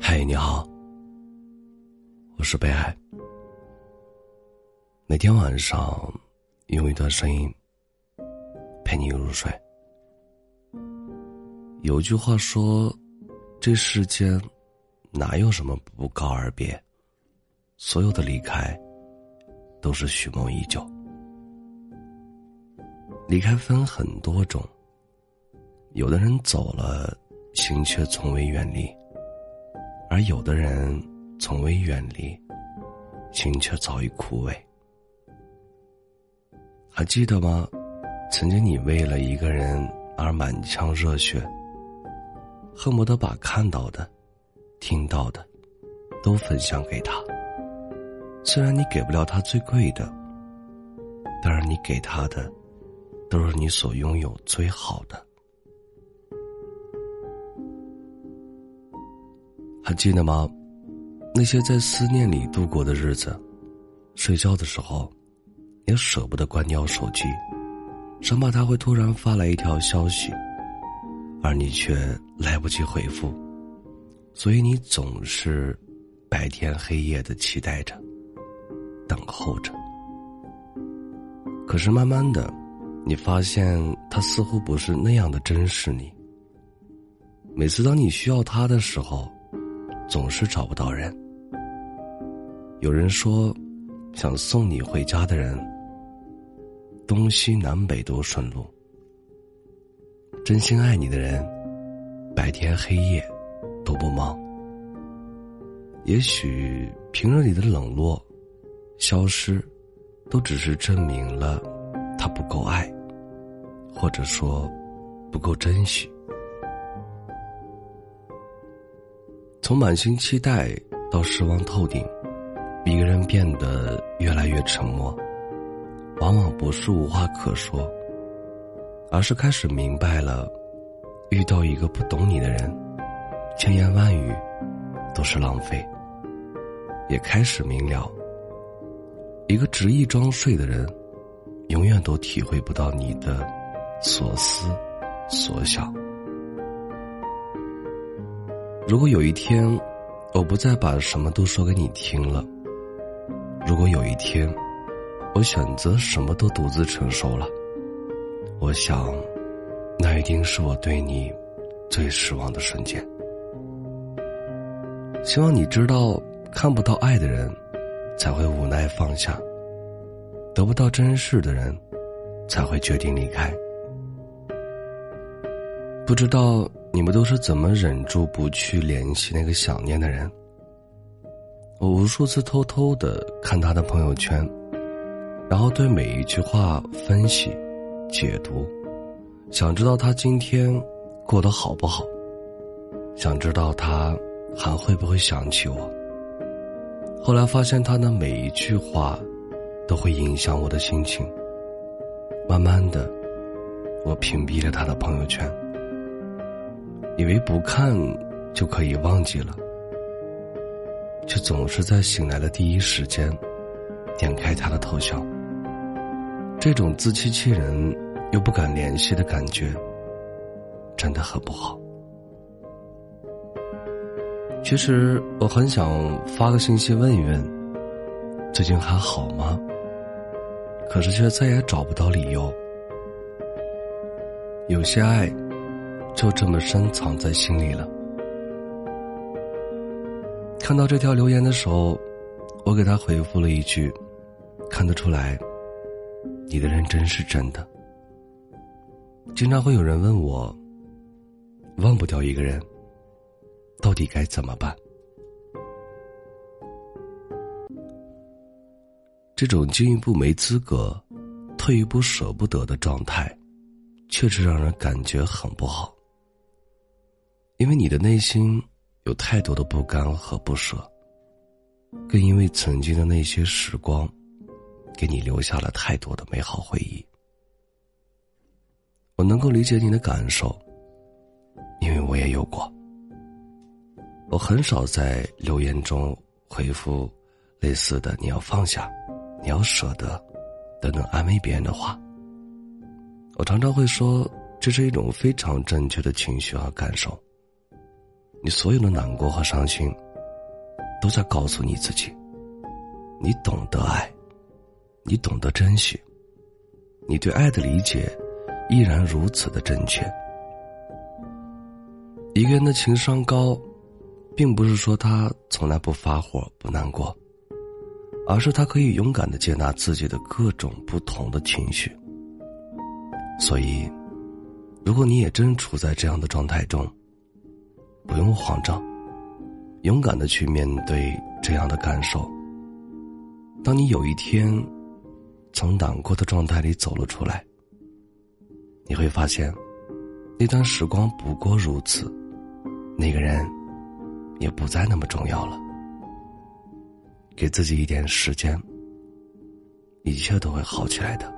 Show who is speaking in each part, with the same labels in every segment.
Speaker 1: 嗨，你好，我是北海。每天晚上用一段声音陪你入睡。有句话说：“这世间哪有什么不告而别，所有的离开都是蓄谋已久。”离开分很多种，有的人走了，心却从未远离。而有的人从未远离，心却早已枯萎。还记得吗？曾经你为了一个人而满腔热血，恨不得把看到的、听到的都分享给他。虽然你给不了他最贵的，但是你给他的都是你所拥有最好的。记得吗？那些在思念里度过的日子，睡觉的时候，也舍不得关掉手机，生怕他会突然发来一条消息，而你却来不及回复，所以你总是白天黑夜的期待着，等候着。可是慢慢的，你发现他似乎不是那样的珍视你。每次当你需要他的时候，总是找不到人。有人说，想送你回家的人，东西南北都顺路；真心爱你的人，白天黑夜都不忙。也许平日里的冷落、消失，都只是证明了他不够爱，或者说不够珍惜。从满心期待到失望透顶，一个人变得越来越沉默。往往不是无话可说，而是开始明白了，遇到一个不懂你的人，千言万语都是浪费。也开始明了，一个执意装睡的人，永远都体会不到你的所思所想。如果有一天，我不再把什么都说给你听了；如果有一天，我选择什么都独自承受了，我想，那一定是我对你最失望的瞬间。希望你知道，看不到爱的人，才会无奈放下；得不到珍视的人，才会决定离开。不知道。你们都是怎么忍住不去联系那个想念的人？我无数次偷偷的看他的朋友圈，然后对每一句话分析、解读，想知道他今天过得好不好，想知道他还会不会想起我。后来发现他的每一句话都会影响我的心情，慢慢的，我屏蔽了他的朋友圈。以为不看就可以忘记了，却总是在醒来的第一时间点开他的头像。这种自欺欺人又不敢联系的感觉，真的很不好。其实我很想发个信息问一问，最近还好吗？可是却再也找不到理由。有些爱。就这么深藏在心里了。看到这条留言的时候，我给他回复了一句：“看得出来，你的认真是真的。”经常会有人问我：“忘不掉一个人，到底该怎么办？”这种进一步没资格，退一步舍不得的状态，确实让人感觉很不好。因为你的内心有太多的不甘和不舍，更因为曾经的那些时光，给你留下了太多的美好回忆。我能够理解你的感受，因为我也有过。我很少在留言中回复类似的“你要放下，你要舍得”等等安慰别人的话。我常常会说，这是一种非常正确的情绪和感受。你所有的难过和伤心，都在告诉你自己：你懂得爱，你懂得珍惜，你对爱的理解依然如此的正确。一个人的情商高，并不是说他从来不发火、不难过，而是他可以勇敢的接纳自己的各种不同的情绪。所以。如果你也真处在这样的状态中，不用慌张，勇敢的去面对这样的感受。当你有一天从难过的状态里走了出来，你会发现，那段时光不过如此，那个人也不再那么重要了。给自己一点时间，一切都会好起来的。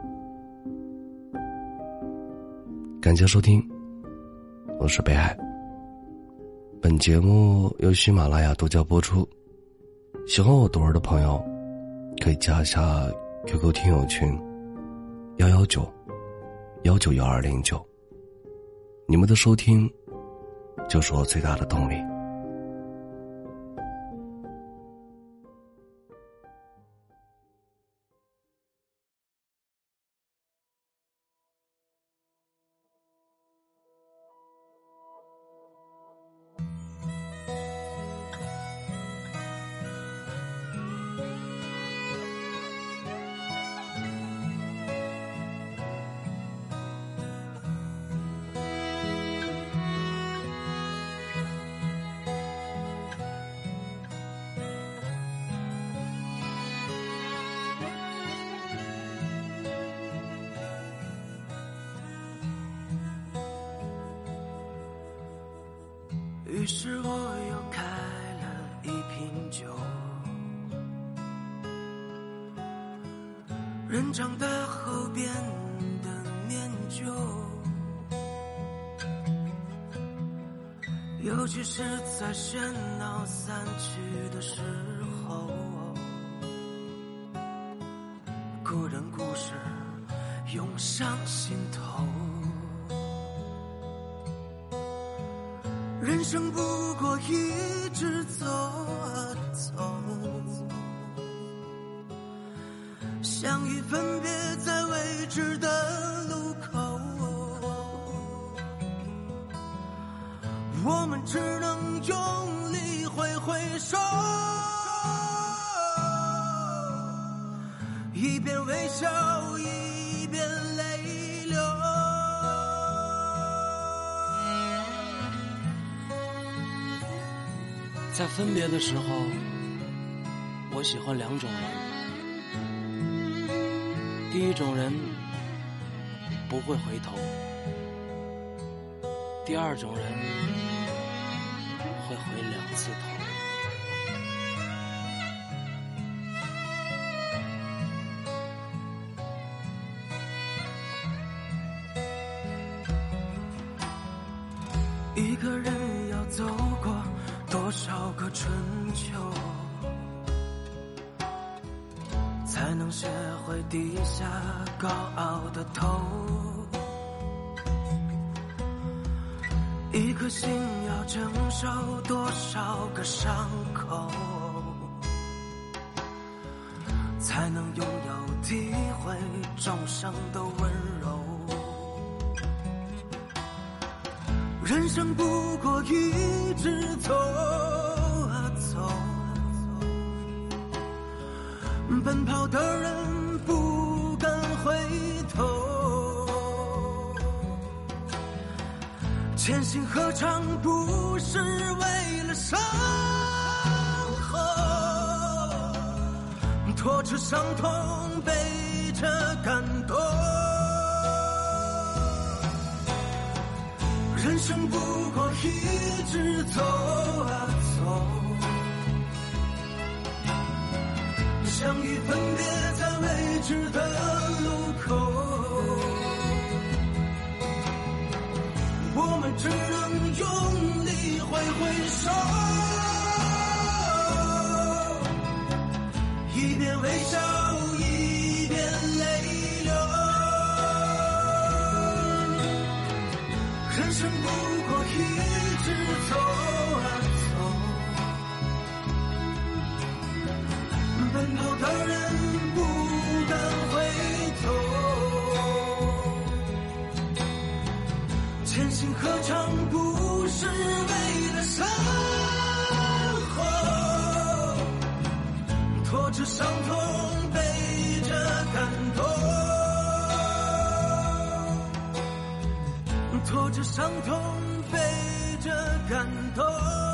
Speaker 1: 感谢收听，我是北海。本节目由喜马拉雅独家播出。喜欢我读文的朋友，可以加一下 QQ 听友群：幺幺九幺九幺二零九。你们的收听，就是我最大的动力。
Speaker 2: 于是我又开了一瓶酒，人长大后变得念旧，尤其是在喧闹散去的时候，故人故事涌上心头。人生不过一直走啊走，相遇分别在未知的路口，我们只能用力挥挥手，一边微笑在分别的时候，我喜欢两种人。第一种人不会回头，第二种人会回两次头。一个人。春秋，才能学会低下高傲的头？一颗心要承受多少个伤口，才能拥有体会众生的温柔？人生不过一直走奔跑的人不敢回头，前行何尝不是为了身后，拖着伤痛，背着感动。人生不过一直走啊走，相遇分别在未知的路口，我们只能用力挥挥手，情何尝不是为了生活，拖着伤痛背着感动，拖着伤痛背着感动。